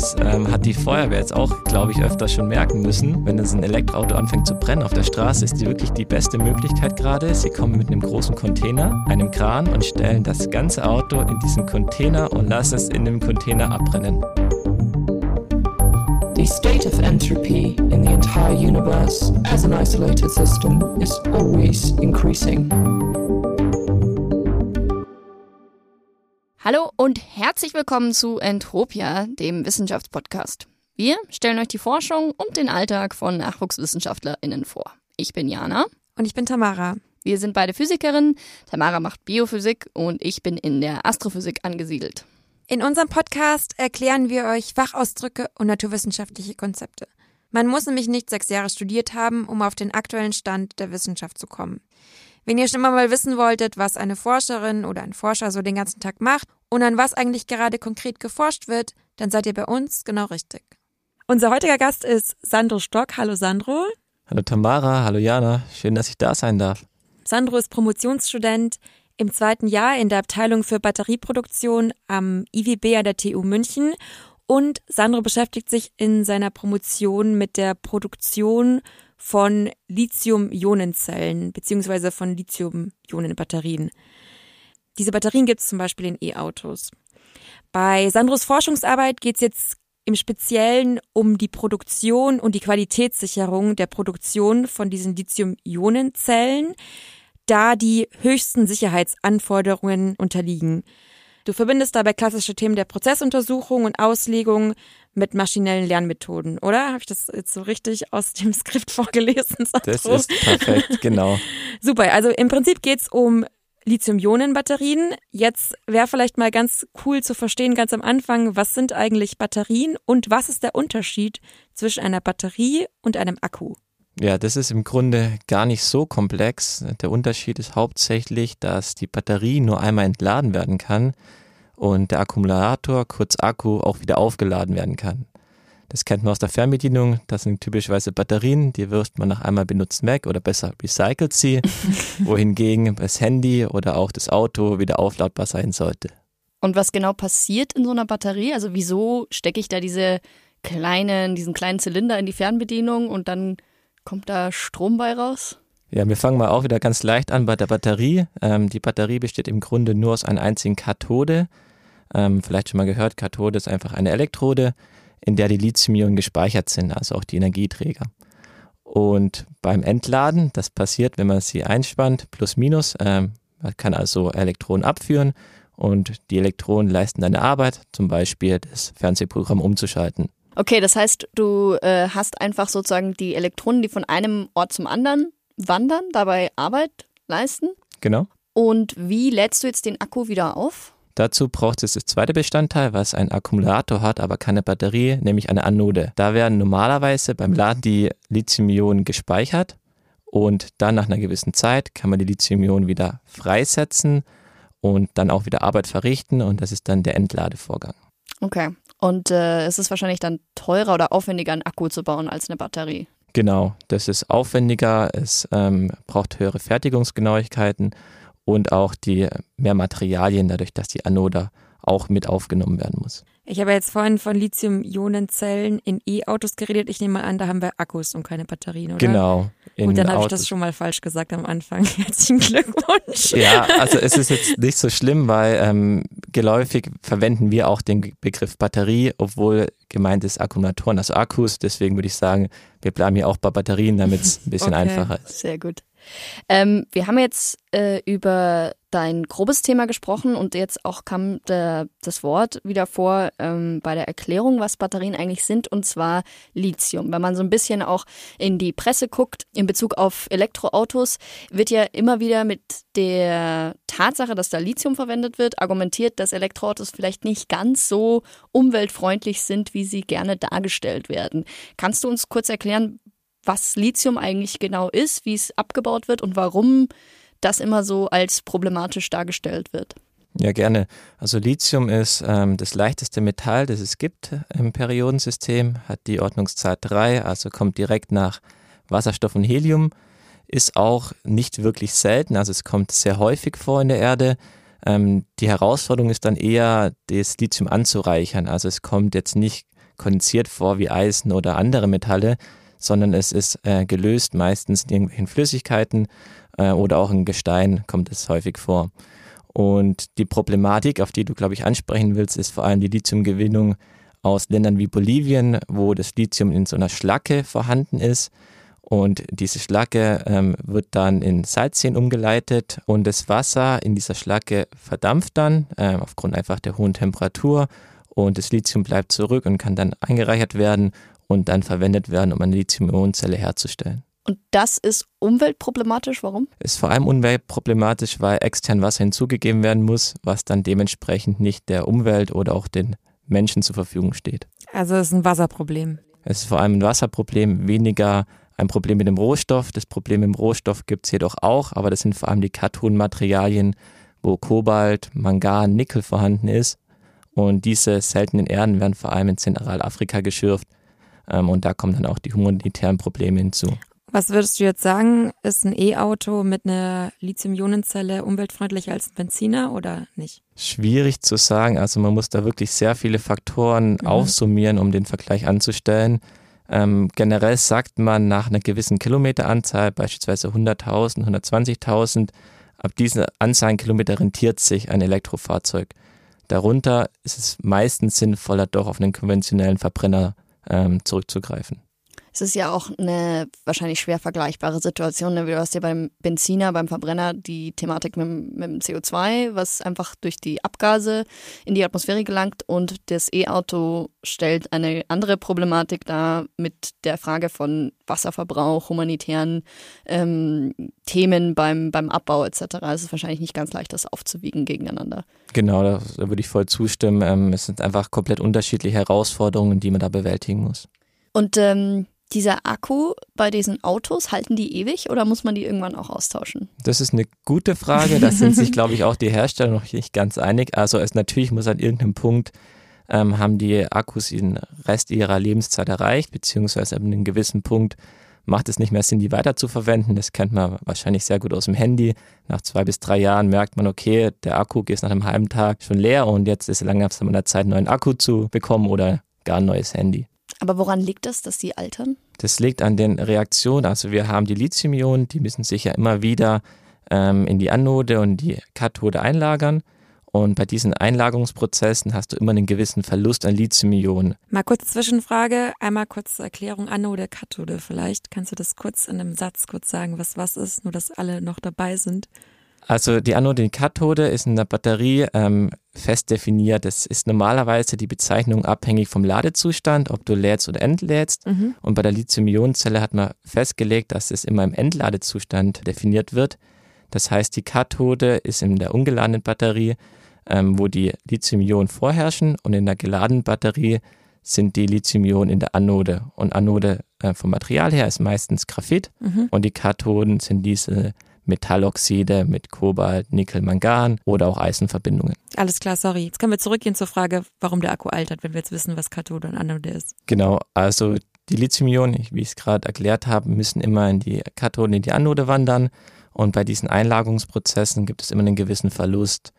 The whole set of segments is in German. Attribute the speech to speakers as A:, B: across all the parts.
A: Das ähm, hat die Feuerwehr jetzt auch, glaube ich, öfter schon merken müssen. Wenn das ein Elektroauto anfängt zu brennen auf der Straße, ist die wirklich die beste Möglichkeit gerade. Sie kommen mit einem großen Container, einem Kran und stellen das ganze Auto in diesen Container und lassen es in dem Container abbrennen.
B: The state of entropy in the entire universe as an isolated system is always increasing.
C: Hallo und herzlich willkommen zu Entropia, dem Wissenschaftspodcast. Wir stellen euch die Forschung und den Alltag von NachwuchswissenschaftlerInnen vor. Ich bin Jana.
D: Und ich bin Tamara.
C: Wir sind beide Physikerinnen. Tamara macht Biophysik und ich bin in der Astrophysik angesiedelt.
D: In unserem Podcast erklären wir euch Fachausdrücke und naturwissenschaftliche Konzepte. Man muss nämlich nicht sechs Jahre studiert haben, um auf den aktuellen Stand der Wissenschaft zu kommen. Wenn ihr schon mal wissen wolltet, was eine Forscherin oder ein Forscher so den ganzen Tag macht und an was eigentlich gerade konkret geforscht wird, dann seid ihr bei uns genau richtig. Unser heutiger Gast ist Sandro Stock. Hallo Sandro.
A: Hallo Tamara, hallo Jana, schön, dass ich da sein darf.
D: Sandro ist Promotionsstudent im zweiten Jahr in der Abteilung für Batterieproduktion am IWB an der TU München und Sandro beschäftigt sich in seiner Promotion mit der Produktion von Lithium-Ionenzellen beziehungsweise von Lithium-Ionen-Batterien. Diese Batterien gibt es zum Beispiel in E-Autos. Bei Sandros Forschungsarbeit geht es jetzt im Speziellen um die Produktion und die Qualitätssicherung der Produktion von diesen Lithium-Ionenzellen, da die höchsten Sicherheitsanforderungen unterliegen. Du verbindest dabei klassische Themen der Prozessuntersuchung und Auslegung mit maschinellen Lernmethoden, oder? Habe ich das jetzt so richtig aus dem Skript vorgelesen?
A: Sandro? Das ist perfekt, genau.
D: Super, also im Prinzip geht's um Lithium-Ionen-Batterien. Jetzt wäre vielleicht mal ganz cool zu verstehen, ganz am Anfang, was sind eigentlich Batterien und was ist der Unterschied zwischen einer Batterie und einem Akku?
A: Ja, das ist im Grunde gar nicht so komplex. Der Unterschied ist hauptsächlich, dass die Batterie nur einmal entladen werden kann und der Akkumulator, kurz Akku, auch wieder aufgeladen werden kann. Das kennt man aus der Fernbedienung. Das sind typischerweise Batterien, die wirft man nach einmal benutzt weg oder besser recycelt sie, wohingegen das Handy oder auch das Auto wieder aufladbar sein sollte.
C: Und was genau passiert in so einer Batterie? Also wieso stecke ich da diese kleinen, diesen kleinen Zylinder in die Fernbedienung und dann kommt da Strom bei raus?
A: Ja, wir fangen mal auch wieder ganz leicht an bei der Batterie. Ähm, die Batterie besteht im Grunde nur aus einer einzigen Kathode. Ähm, vielleicht schon mal gehört, Kathode ist einfach eine Elektrode, in der die Lithium-Ionen gespeichert sind, also auch die Energieträger. Und beim Entladen, das passiert, wenn man sie einspannt, plus minus, ähm, man kann also Elektronen abführen und die Elektronen leisten eine Arbeit, zum Beispiel das Fernsehprogramm umzuschalten.
C: Okay, das heißt, du äh, hast einfach sozusagen die Elektronen, die von einem Ort zum anderen wandern, dabei Arbeit leisten.
A: Genau.
C: Und wie lädst du jetzt den Akku wieder auf?
A: Dazu braucht es das zweite Bestandteil, was einen Akkumulator hat, aber keine Batterie, nämlich eine Anode. Da werden normalerweise beim Laden die Lithium-Ionen gespeichert und dann nach einer gewissen Zeit kann man die Lithium-Ionen wieder freisetzen und dann auch wieder Arbeit verrichten und das ist dann der Entladevorgang.
C: Okay. Und äh, es ist wahrscheinlich dann teurer oder aufwendiger, einen Akku zu bauen als eine Batterie.
A: Genau, das ist aufwendiger, es ähm, braucht höhere Fertigungsgenauigkeiten und auch die mehr Materialien, dadurch, dass die Anode auch mit aufgenommen werden muss.
D: Ich habe jetzt vorhin von Lithium-Ionen-Zellen in E-Autos geredet. Ich nehme mal an, da haben wir Akkus und keine Batterien, oder?
A: Genau.
D: Und dann habe ich das schon mal falsch gesagt am Anfang. Herzlichen Glückwunsch.
A: Ja, also es ist jetzt nicht so schlimm, weil ähm, geläufig verwenden wir auch den Begriff Batterie, obwohl gemeint ist Akkumulatoren, also Akkus. Deswegen würde ich sagen, wir bleiben hier auch bei Batterien, damit es ein bisschen okay. einfacher ist.
C: Sehr gut. Ähm, wir haben jetzt äh, über dein grobes Thema gesprochen und jetzt auch kam der, das Wort wieder vor ähm, bei der Erklärung, was Batterien eigentlich sind, und zwar Lithium. Wenn man so ein bisschen auch in die Presse guckt, in Bezug auf Elektroautos, wird ja immer wieder mit der Tatsache, dass da Lithium verwendet wird, argumentiert, dass Elektroautos vielleicht nicht ganz so umweltfreundlich sind, wie sie gerne dargestellt werden. Kannst du uns kurz erklären, was Lithium eigentlich genau ist, wie es abgebaut wird und warum das immer so als problematisch dargestellt wird.
A: Ja, gerne. Also Lithium ist ähm, das leichteste Metall, das es gibt im Periodensystem, hat die Ordnungszahl 3, also kommt direkt nach Wasserstoff und Helium, ist auch nicht wirklich selten, also es kommt sehr häufig vor in der Erde. Ähm, die Herausforderung ist dann eher, das Lithium anzureichern. Also es kommt jetzt nicht kondensiert vor wie Eisen oder andere Metalle, sondern es ist äh, gelöst meistens in irgendwelchen Flüssigkeiten äh, oder auch in Gestein kommt es häufig vor. Und die Problematik, auf die du, glaube ich, ansprechen willst, ist vor allem die Lithiumgewinnung aus Ländern wie Bolivien, wo das Lithium in so einer Schlacke vorhanden ist. Und diese Schlacke ähm, wird dann in Salzseen umgeleitet und das Wasser in dieser Schlacke verdampft dann äh, aufgrund einfach der hohen Temperatur und das Lithium bleibt zurück und kann dann eingereichert werden und dann verwendet werden, um eine Lithium-Ionen-Zelle herzustellen.
C: Und das ist umweltproblematisch. Warum?
A: Ist vor allem umweltproblematisch, weil extern Wasser hinzugegeben werden muss, was dann dementsprechend nicht der Umwelt oder auch den Menschen zur Verfügung steht.
D: Also es ist ein Wasserproblem.
A: Es ist vor allem ein Wasserproblem, weniger ein Problem mit dem Rohstoff. Das Problem im Rohstoff gibt es jedoch auch, aber das sind vor allem die Kathodenmaterialien, wo Kobalt, Mangan, Nickel vorhanden ist. Und diese seltenen Erden werden vor allem in Zentralafrika geschürft. Ähm, und da kommen dann auch die humanitären Probleme hinzu.
D: Was würdest du jetzt sagen, ist ein E-Auto mit einer Lithium-Ionen-Zelle umweltfreundlicher als ein Benziner oder nicht?
A: Schwierig zu sagen. Also man muss da wirklich sehr viele Faktoren mhm. aufsummieren, um den Vergleich anzustellen. Ähm, generell sagt man nach einer gewissen Kilometeranzahl, beispielsweise 100.000, 120.000, ab dieser Anzahl an Kilometer rentiert sich ein Elektrofahrzeug. Darunter ist es meistens sinnvoller, doch auf einen konventionellen Verbrenner ähm, zurückzugreifen.
C: Es ist ja auch eine wahrscheinlich schwer vergleichbare Situation. Ne? Du hast ja beim Benziner, beim Verbrenner die Thematik mit, mit dem CO2, was einfach durch die Abgase in die Atmosphäre gelangt. Und das E-Auto stellt eine andere Problematik dar mit der Frage von Wasserverbrauch, humanitären ähm, Themen beim, beim Abbau etc. Es ist wahrscheinlich nicht ganz leicht, das aufzuwiegen gegeneinander.
A: Genau, da, da würde ich voll zustimmen. Ähm, es sind einfach komplett unterschiedliche Herausforderungen, die man da bewältigen muss.
C: Und ähm, dieser Akku bei diesen Autos, halten die ewig oder muss man die irgendwann auch austauschen?
A: Das ist eine gute Frage. Da sind sich, glaube ich, auch die Hersteller noch nicht ganz einig. Also es natürlich muss an irgendeinem Punkt ähm, haben die Akkus den Rest ihrer Lebenszeit erreicht, beziehungsweise an einem gewissen Punkt macht es nicht mehr Sinn, die weiter zu verwenden. Das kennt man wahrscheinlich sehr gut aus dem Handy. Nach zwei bis drei Jahren merkt man, okay, der Akku ist nach einem halben Tag schon leer und jetzt ist es langsam an der Zeit, einen neuen Akku zu bekommen oder gar ein neues Handy.
C: Aber woran liegt das, dass die altern?
A: Das liegt an den Reaktionen. Also wir haben die Lithium-Ionen, die müssen sich ja immer wieder ähm, in die Anode und die Kathode einlagern. Und bei diesen Einlagerungsprozessen hast du immer einen gewissen Verlust an Lithium-Ionen.
D: Mal kurz Zwischenfrage, einmal kurz zur Erklärung Anode, Kathode vielleicht. Kannst du das kurz in einem Satz kurz sagen, was was ist, nur dass alle noch dabei sind?
A: Also die Anode und Kathode ist in der Batterie ähm, fest definiert. Das ist normalerweise die Bezeichnung abhängig vom Ladezustand, ob du lädst oder entlädst. Mhm. Und bei der Lithium-Ionen-Zelle hat man festgelegt, dass es immer im Endladezustand definiert wird. Das heißt, die Kathode ist in der ungeladenen Batterie, ähm, wo die Lithium-Ionen vorherrschen und in der geladenen Batterie sind die Lithium-Ionen in der Anode. Und Anode äh, vom Material her ist meistens Graphit mhm. und die Kathoden sind diese Metalloxide mit Kobalt, Nickel, Mangan oder auch Eisenverbindungen.
D: Alles klar, sorry. Jetzt können wir zurückgehen zur Frage, warum der Akku altert, wenn wir jetzt wissen, was Kathode und Anode ist.
A: Genau, also die Lithium-Ionen, wie ich es gerade erklärt habe, müssen immer in die Kathode, in die Anode wandern und bei diesen Einlagerungsprozessen gibt es immer einen gewissen Verlust.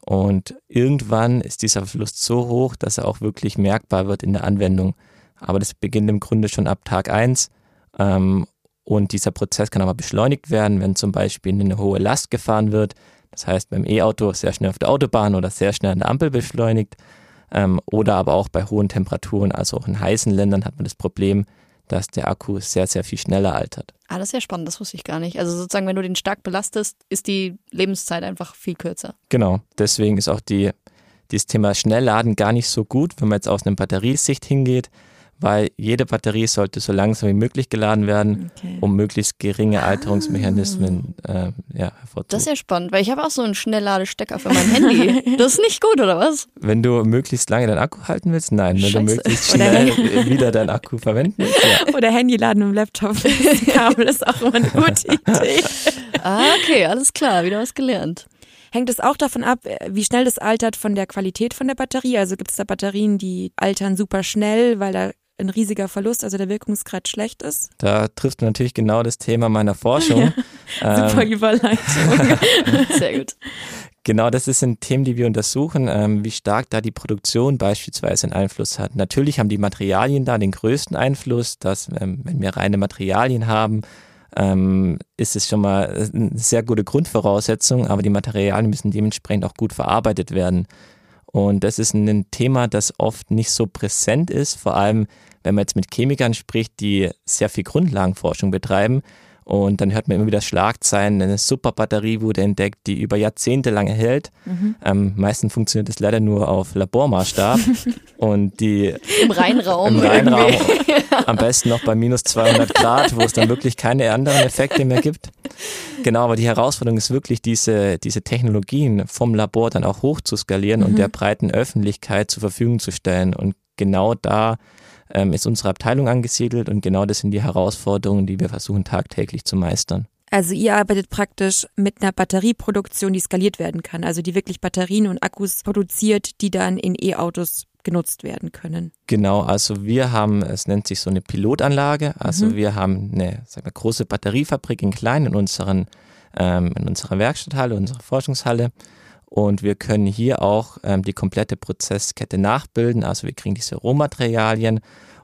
A: Und irgendwann ist dieser Verlust so hoch, dass er auch wirklich merkbar wird in der Anwendung. Aber das beginnt im Grunde schon ab Tag 1 ähm, und dieser Prozess kann aber beschleunigt werden, wenn zum Beispiel eine hohe Last gefahren wird. Das heißt, beim E-Auto sehr schnell auf der Autobahn oder sehr schnell an der Ampel beschleunigt. Ähm, oder aber auch bei hohen Temperaturen, also auch in heißen Ländern hat man das Problem, dass der Akku sehr, sehr viel schneller altert.
C: Ah, das ist ja spannend, das wusste ich gar nicht. Also sozusagen, wenn du den stark belastest, ist die Lebenszeit einfach viel kürzer.
A: Genau, deswegen ist auch die, dieses Thema Schnellladen gar nicht so gut, wenn man jetzt aus einer Batteriesicht hingeht weil jede Batterie sollte so langsam wie möglich geladen werden, okay. um möglichst geringe ah. Alterungsmechanismen ah. äh, ja, hervorzuheben.
C: Das ist ja spannend, weil ich habe auch so einen Schnellladestecker für mein Handy. Das ist nicht gut, oder was?
A: Wenn du möglichst lange deinen Akku halten willst, nein. Wenn Scheiße. du möglichst schnell wieder deinen Akku verwenden willst,
D: ja. Oder Handy laden im Laptop. Das Kabel ist auch immer eine gute Idee.
C: ah, okay, alles klar, wieder was gelernt.
D: Hängt es auch davon ab, wie schnell das altert von der Qualität von der Batterie? Also gibt es da Batterien, die altern super schnell, weil da ein riesiger Verlust, also der Wirkungsgrad schlecht ist.
A: Da trifft natürlich genau das Thema meiner Forschung.
D: Ja, super ähm, Überleitung.
C: Sehr gut.
A: Genau, das sind Themen, die wir untersuchen, ähm, wie stark da die Produktion beispielsweise einen Einfluss hat. Natürlich haben die Materialien da den größten Einfluss, dass ähm, wenn wir reine Materialien haben, ähm, ist es schon mal eine sehr gute Grundvoraussetzung, aber die Materialien müssen dementsprechend auch gut verarbeitet werden. Und das ist ein Thema, das oft nicht so präsent ist, vor allem wenn man jetzt mit Chemikern spricht, die sehr viel Grundlagenforschung betreiben, und dann hört man immer wieder Schlagzeilen, eine Superbatterie wurde entdeckt, die über Jahrzehnte lang hält. Mhm. Ähm, meistens funktioniert das leider nur auf Labormaßstab. und die
C: Im Reinraum.
A: Im Reinraum. am besten noch bei minus 200 Grad, wo es dann wirklich keine anderen Effekte mehr gibt. Genau, aber die Herausforderung ist wirklich, diese, diese Technologien vom Labor dann auch hoch zu skalieren mhm. und der breiten Öffentlichkeit zur Verfügung zu stellen. Und genau da ähm, ist unsere Abteilung angesiedelt und genau das sind die Herausforderungen, die wir versuchen tagtäglich zu meistern.
D: Also ihr arbeitet praktisch mit einer Batterieproduktion, die skaliert werden kann, also die wirklich Batterien und Akkus produziert, die dann in E-Autos genutzt werden können.
A: Genau, also wir haben, es nennt sich so eine Pilotanlage, also mhm. wir haben eine sagen wir, große Batteriefabrik in klein in, unseren, ähm, in unserer Werkstatthalle, unserer Forschungshalle und wir können hier auch ähm, die komplette Prozesskette nachbilden. Also wir kriegen diese Rohmaterialien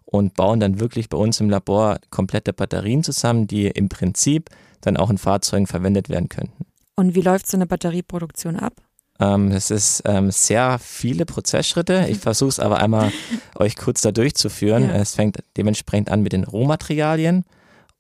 A: und bauen dann wirklich bei uns im Labor komplette Batterien zusammen, die im Prinzip dann auch in Fahrzeugen verwendet werden könnten.
D: Und wie läuft so eine Batterieproduktion ab?
A: Ähm, es ist ähm, sehr viele Prozessschritte. Ich versuche es aber einmal euch kurz da durchzuführen. Ja. Es fängt dementsprechend an mit den Rohmaterialien.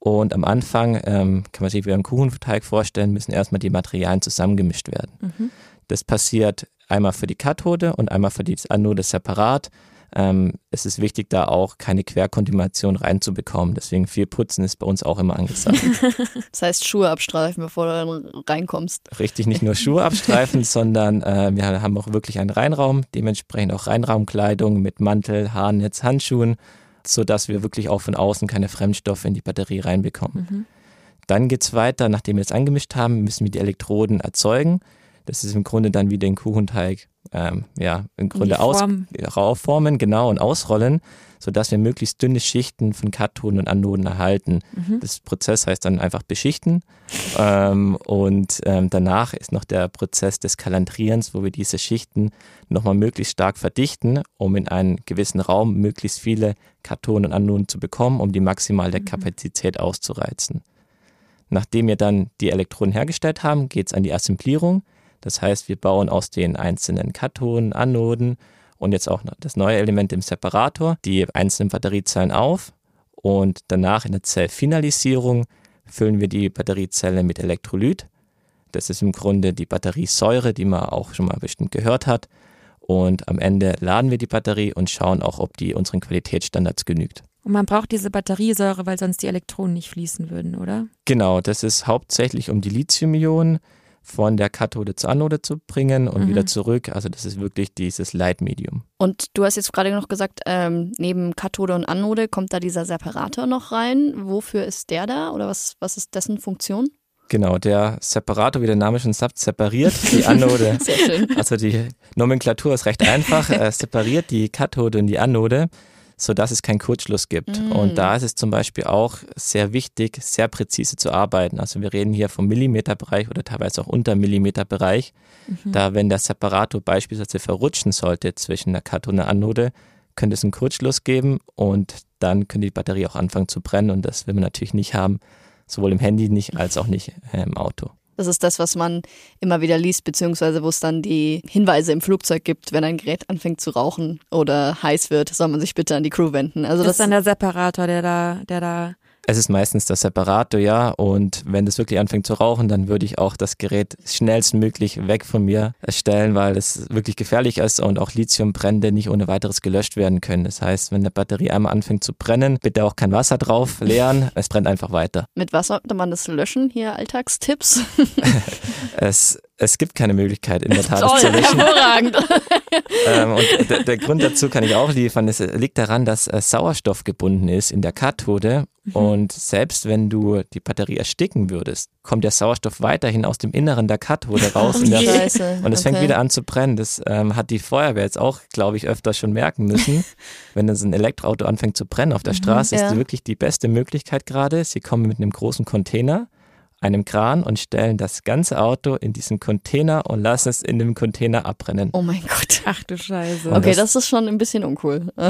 A: Und am Anfang ähm, kann man sich wie einen Kuchenteig vorstellen, müssen erstmal die Materialien zusammengemischt werden. Mhm. Das passiert einmal für die Kathode und einmal für die Anode separat. Ähm, es ist wichtig, da auch keine Querkontamination reinzubekommen. Deswegen viel Putzen ist bei uns auch immer angesagt.
C: das heißt Schuhe abstreifen, bevor du reinkommst.
A: Richtig, nicht nur Schuhe abstreifen, sondern äh, wir haben auch wirklich einen Reinraum, dementsprechend auch Reinraumkleidung mit Mantel, Haarnetz, Handschuhen, sodass wir wirklich auch von außen keine Fremdstoffe in die Batterie reinbekommen. Mhm. Dann geht es weiter, nachdem wir es angemischt haben, müssen wir die Elektroden erzeugen. Das ist im Grunde dann wie den Kuchenteig, ähm, ja, im Grunde Form. genau, und ausrollen, sodass wir möglichst dünne Schichten von Kathoden und Anoden erhalten. Mhm. Das Prozess heißt dann einfach beschichten. ähm, und ähm, danach ist noch der Prozess des Kalandrierens, wo wir diese Schichten nochmal möglichst stark verdichten, um in einen gewissen Raum möglichst viele Kathoden und Anoden zu bekommen, um die maximale mhm. Kapazität auszureizen. Nachdem wir dann die Elektroden hergestellt haben, geht es an die Assemblierung. Das heißt, wir bauen aus den einzelnen Kathoden, Anoden und jetzt auch das neue Element im Separator die einzelnen Batteriezellen auf und danach in der Zellfinalisierung füllen wir die Batteriezelle mit Elektrolyt. Das ist im Grunde die Batteriesäure, die man auch schon mal bestimmt gehört hat. Und am Ende laden wir die Batterie und schauen auch, ob die unseren Qualitätsstandards genügt.
D: Und man braucht diese Batteriesäure, weil sonst die Elektronen nicht fließen würden, oder?
A: Genau, das ist hauptsächlich um die Lithium-Ionen von der Kathode zur Anode zu bringen und mhm. wieder zurück. Also das ist wirklich dieses Leitmedium.
C: Und du hast jetzt gerade noch gesagt, ähm, neben Kathode und Anode kommt da dieser Separator noch rein. Wofür ist der da oder was, was ist dessen Funktion?
A: Genau, der Separator, wie der Name schon sagt, separiert die Anode. Sehr schön. Also die Nomenklatur ist recht einfach, äh, separiert die Kathode und die Anode sodass es keinen Kurzschluss gibt. Mm. Und da ist es zum Beispiel auch sehr wichtig, sehr präzise zu arbeiten. Also wir reden hier vom Millimeterbereich oder teilweise auch unter Millimeterbereich. Mhm. Da, wenn der Separator beispielsweise verrutschen sollte zwischen der Kathode und der Anode, könnte es einen Kurzschluss geben und dann könnte die Batterie auch anfangen zu brennen und das will man natürlich nicht haben, sowohl im Handy nicht als auch nicht äh, im Auto.
C: Das ist das, was man immer wieder liest, beziehungsweise wo es dann die Hinweise im Flugzeug gibt, wenn ein Gerät anfängt zu rauchen oder heiß wird, soll man sich bitte an die Crew wenden.
D: Also das, das ist dann der Separator, der da, der da
A: es ist meistens der Separator, ja. Und wenn das wirklich anfängt zu rauchen, dann würde ich auch das Gerät schnellstmöglich weg von mir stellen, weil es wirklich gefährlich ist und auch Lithiumbrände nicht ohne weiteres gelöscht werden können. Das heißt, wenn eine Batterie einmal anfängt zu brennen, bitte auch kein Wasser drauf leeren. Es brennt einfach weiter.
C: Mit was sollte man das löschen? Hier Alltagstipps?
A: es es gibt keine Möglichkeit, in der Tat Toll, zu löschen. Hervorragend. ähm, und der, der, Grund dazu kann ich auch liefern. Es liegt daran, dass äh, Sauerstoff gebunden ist in der Kathode. Mhm. Und selbst wenn du die Batterie ersticken würdest, kommt der Sauerstoff weiterhin aus dem Inneren der Kathode raus. Oh, und, der, und es okay. fängt wieder an zu brennen. Das ähm, hat die Feuerwehr jetzt auch, glaube ich, öfter schon merken müssen. wenn dann so ein Elektroauto anfängt zu brennen auf der mhm, Straße, ja. ist wirklich die beste Möglichkeit gerade. Sie kommen mit einem großen Container einem Kran und stellen das ganze Auto in diesen Container und lassen es in dem Container abbrennen.
C: Oh mein Gott.
D: Ach du Scheiße.
C: Okay, das, das ist schon ein bisschen uncool.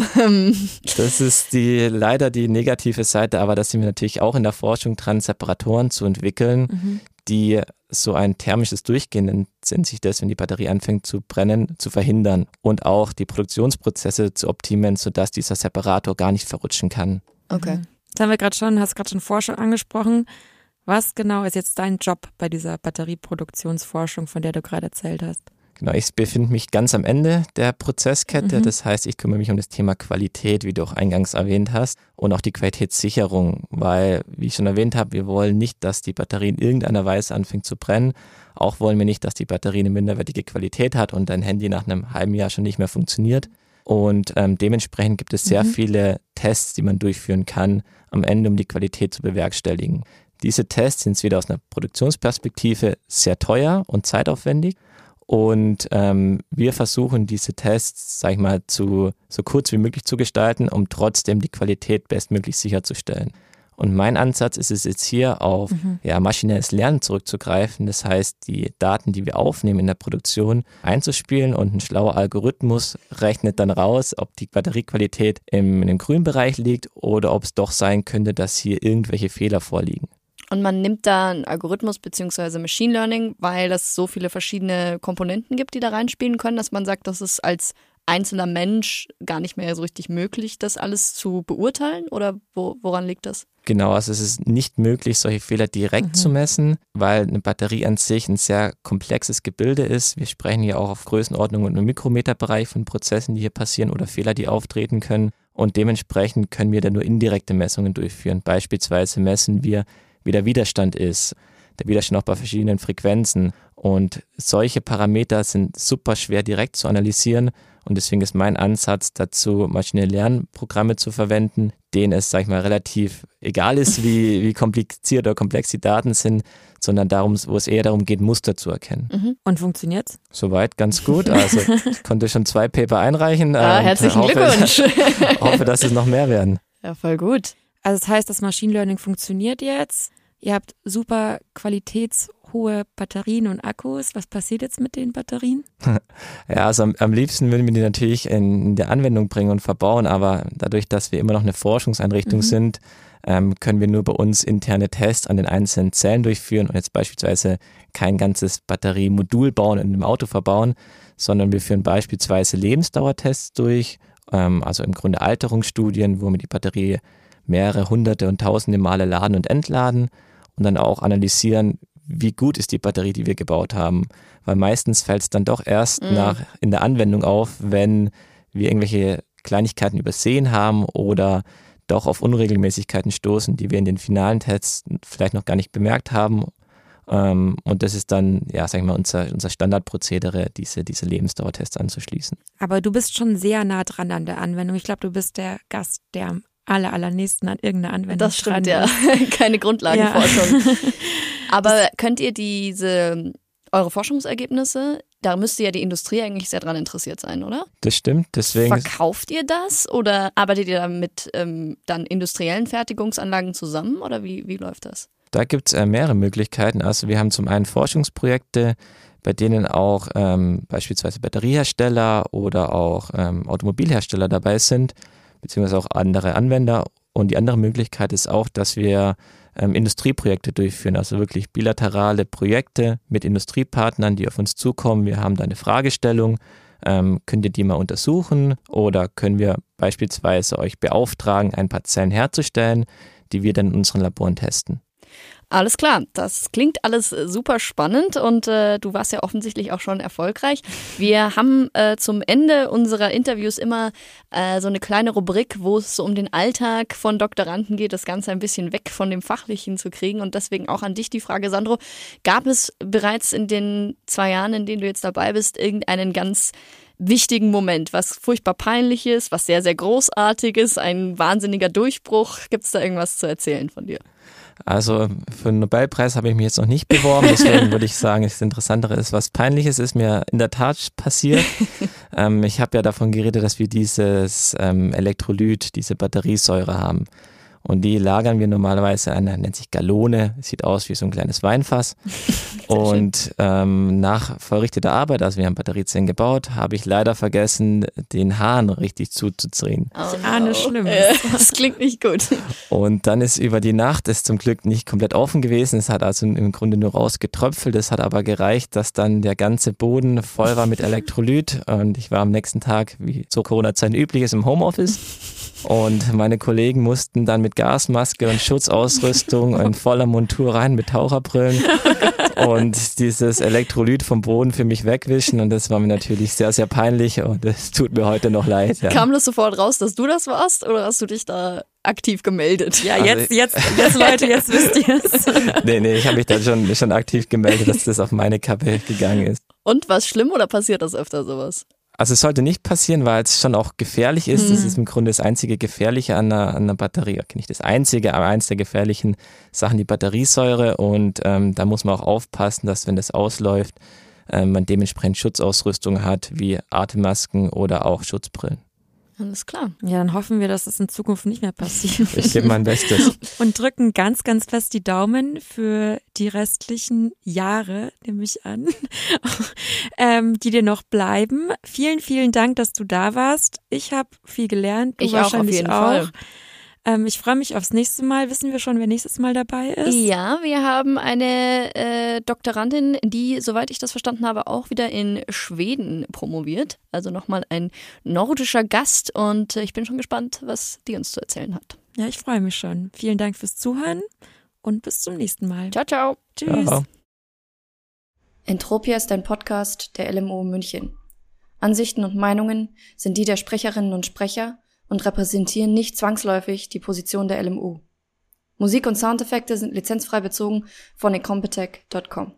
A: Das ist die leider die negative Seite, aber da sind wir natürlich auch in der Forschung dran, Separatoren zu entwickeln, mhm. die so ein thermisches Durchgehen nennt sich das, wenn die Batterie anfängt zu brennen, zu verhindern und auch die Produktionsprozesse zu optimieren, sodass dieser Separator gar nicht verrutschen kann.
C: Okay.
D: Mhm. Das haben wir gerade schon, hast gerade schon Forschung angesprochen. Was genau ist jetzt dein Job bei dieser Batterieproduktionsforschung, von der du gerade erzählt hast?
A: Genau, ich befinde mich ganz am Ende der Prozesskette. Mhm. Das heißt, ich kümmere mich um das Thema Qualität, wie du auch eingangs erwähnt hast, und auch die Qualitätssicherung, weil, wie ich schon erwähnt habe, wir wollen nicht, dass die Batterie in irgendeiner Weise anfängt zu brennen. Auch wollen wir nicht, dass die Batterie eine minderwertige Qualität hat und dein Handy nach einem halben Jahr schon nicht mehr funktioniert. Und ähm, dementsprechend gibt es sehr mhm. viele Tests, die man durchführen kann, am Ende, um die Qualität zu bewerkstelligen. Diese Tests sind wieder aus einer Produktionsperspektive sehr teuer und zeitaufwendig und ähm, wir versuchen diese Tests, sag ich mal, zu, so kurz wie möglich zu gestalten, um trotzdem die Qualität bestmöglich sicherzustellen. Und mein Ansatz ist es jetzt hier auf mhm. ja, maschinelles Lernen zurückzugreifen. Das heißt, die Daten, die wir aufnehmen in der Produktion, einzuspielen und ein schlauer Algorithmus rechnet dann raus, ob die Batteriequalität im, in dem grünen Bereich liegt oder ob es doch sein könnte, dass hier irgendwelche Fehler vorliegen.
C: Und man nimmt da einen Algorithmus beziehungsweise Machine Learning, weil es so viele verschiedene Komponenten gibt, die da reinspielen können, dass man sagt, das ist als einzelner Mensch gar nicht mehr so richtig möglich, das alles zu beurteilen? Oder wo, woran liegt das?
A: Genau, also es ist nicht möglich, solche Fehler direkt mhm. zu messen, weil eine Batterie an sich ein sehr komplexes Gebilde ist. Wir sprechen hier auch auf Größenordnung und im Mikrometerbereich von Prozessen, die hier passieren oder Fehler, die auftreten können. Und dementsprechend können wir da nur indirekte Messungen durchführen. Beispielsweise messen wir wie der Widerstand ist, der Widerstand auch bei verschiedenen Frequenzen. Und solche Parameter sind super schwer direkt zu analysieren. Und deswegen ist mein Ansatz dazu, maschinelle Lernprogramme zu verwenden, denen es, sag ich mal, relativ egal ist, wie, wie kompliziert oder komplex die Daten sind, sondern darum, wo es eher darum geht, Muster zu erkennen.
D: Mhm. Und funktioniert's?
A: Soweit ganz gut. Also ich konnte schon zwei Paper einreichen.
C: Ah, herzlichen
A: hoffe,
C: Glückwunsch.
A: hoffe, dass es noch mehr werden.
C: Ja, voll gut.
D: Also das heißt, das Machine Learning funktioniert jetzt. Ihr habt super qualitätshohe Batterien und Akkus. Was passiert jetzt mit den Batterien?
A: Ja, also am, am liebsten würden wir die natürlich in, in der Anwendung bringen und verbauen, aber dadurch, dass wir immer noch eine Forschungseinrichtung mhm. sind, ähm, können wir nur bei uns interne Tests an den einzelnen Zellen durchführen und jetzt beispielsweise kein ganzes Batteriemodul bauen und im Auto verbauen, sondern wir führen beispielsweise Lebensdauertests durch, ähm, also im Grunde Alterungsstudien, wo wir die Batterie mehrere hunderte und tausende Male laden und entladen und dann auch analysieren, wie gut ist die Batterie, die wir gebaut haben. Weil meistens fällt es dann doch erst mhm. nach in der Anwendung auf, wenn wir irgendwelche Kleinigkeiten übersehen haben oder doch auf Unregelmäßigkeiten stoßen, die wir in den finalen Tests vielleicht noch gar nicht bemerkt haben. Ähm, und das ist dann, ja, sag ich mal, unser, unser Standardprozedere, diese, diese Lebensdauertests anzuschließen.
D: Aber du bist schon sehr nah dran an der Anwendung. Ich glaube, du bist der Gast, der am aller, allernächsten an irgendeine Anwendung
C: Das stimmt, ja. Keine Grundlagenforschung. Ja. Aber könnt ihr diese, eure Forschungsergebnisse, da müsste ja die Industrie eigentlich sehr dran interessiert sein, oder?
A: Das stimmt, deswegen.
C: Verkauft ihr das oder arbeitet ihr da mit ähm, dann industriellen Fertigungsanlagen zusammen oder wie, wie läuft das?
A: Da gibt es äh, mehrere Möglichkeiten. Also wir haben zum einen Forschungsprojekte, bei denen auch ähm, beispielsweise Batteriehersteller oder auch ähm, Automobilhersteller dabei sind beziehungsweise auch andere Anwender. Und die andere Möglichkeit ist auch, dass wir ähm, Industrieprojekte durchführen, also wirklich bilaterale Projekte mit Industriepartnern, die auf uns zukommen. Wir haben da eine Fragestellung, ähm, könnt ihr die mal untersuchen oder können wir beispielsweise euch beauftragen, ein paar Zellen herzustellen, die wir dann in unseren Laboren testen.
C: Alles klar, das klingt alles äh, super spannend und äh, du warst ja offensichtlich auch schon erfolgreich. Wir haben äh, zum Ende unserer Interviews immer äh, so eine kleine Rubrik, wo es so um den Alltag von Doktoranden geht, das Ganze ein bisschen weg von dem Fachlichen zu kriegen und deswegen auch an dich die Frage, Sandro, gab es bereits in den zwei Jahren, in denen du jetzt dabei bist, irgendeinen ganz wichtigen Moment, was furchtbar peinliches, was sehr, sehr großartiges, ein wahnsinniger Durchbruch? Gibt es da irgendwas zu erzählen von dir?
A: Also für den Nobelpreis habe ich mich jetzt noch nicht beworben, deswegen würde ich sagen, das Interessantere ist, was Peinliches ist mir in der Tat passiert. ähm, ich habe ja davon geredet, dass wir dieses ähm, Elektrolyt, diese Batteriesäure haben. Und die lagern wir normalerweise an, nennt sich Galone, sieht aus wie so ein kleines Weinfass. und ähm, nach verrichteter Arbeit, also wir haben Batteriezellen gebaut, habe ich leider vergessen, den Hahn richtig zuzudrehen.
C: Oh
D: Ich ahne Schlimmes.
C: Äh, das klingt nicht gut.
A: Und dann ist über die Nacht ist zum Glück nicht komplett offen gewesen. Es hat also im Grunde nur rausgetröpfelt. Es hat aber gereicht, dass dann der ganze Boden voll war mit Elektrolyt. Und ich war am nächsten Tag, wie zur Corona-Zeit üblich ist, im Homeoffice. Und meine Kollegen mussten dann mit Gasmaske und Schutzausrüstung in voller Montur rein mit Taucherbrillen und dieses Elektrolyt vom Boden für mich wegwischen. Und das war mir natürlich sehr, sehr peinlich und es tut mir heute noch leid. Ja.
C: Kam das sofort raus, dass du das warst oder hast du dich da aktiv gemeldet?
D: Ja,
A: Also
D: jetzt, jetzt, jetzt Leute, jetzt wisst ihr es.
A: Nee, nee, ich habe mich dann schon, schon aktiv gemeldet, dass das auf meine Kappe gegangen ist.
C: Und was schlimm oder passiert das öfter sowas?
A: Also es sollte nicht passieren, weil es schon auch gefährlich ist. Das ist im Grunde das einzige Gefährliche an einer, an einer Batterie. Okay, nicht das einzige, aber eins der gefährlichen Sachen, die Batteriesäure. Und ähm, da muss man auch aufpassen, dass wenn das ausläuft, ähm, man dementsprechend Schutzausrüstung hat, wie Atemmasken oder auch Schutzbrillen.
C: Alles klar.
D: Ja, dann hoffen wir, dass es in Zukunft nicht mehr passiert.
A: Ich gebe mein Bestes.
D: Und drücken ganz, ganz fest die Daumen für die restlichen Jahre, nehme ich an, ähm, die dir noch bleiben. Vielen, vielen Dank, dass du da warst. Ich habe viel gelernt. Du
C: Ich auch, auf
D: wahrscheinlich
C: jeden
D: auch.
C: Fall.
D: Ähm, ich freue mich aufs nächste Mal. Wissen wir schon, wer nächstes Mal dabei ist?
C: Ja, wir haben eine äh, Doktorandin, die, soweit ich das verstanden habe, auch wieder in Schweden promoviert. Also nochmal ein nordischer Gast und äh, ich bin schon gespannt, was die uns zu erzählen hat.
D: Ja, ich freue mich schon. Vielen Dank fürs Zuhören und bis zum nächsten Mal.
C: Ciao, ciao.
D: Tschüss.
A: Ciao.
E: Entropia ist ein Podcast der LMO München. Ansichten und Meinungen sind die der Sprecherinnen und Sprecher und repräsentieren nicht zwangsläufig die Position der LMU. Musik und Soundeffekte sind lizenzfrei bezogen von incompetech.com.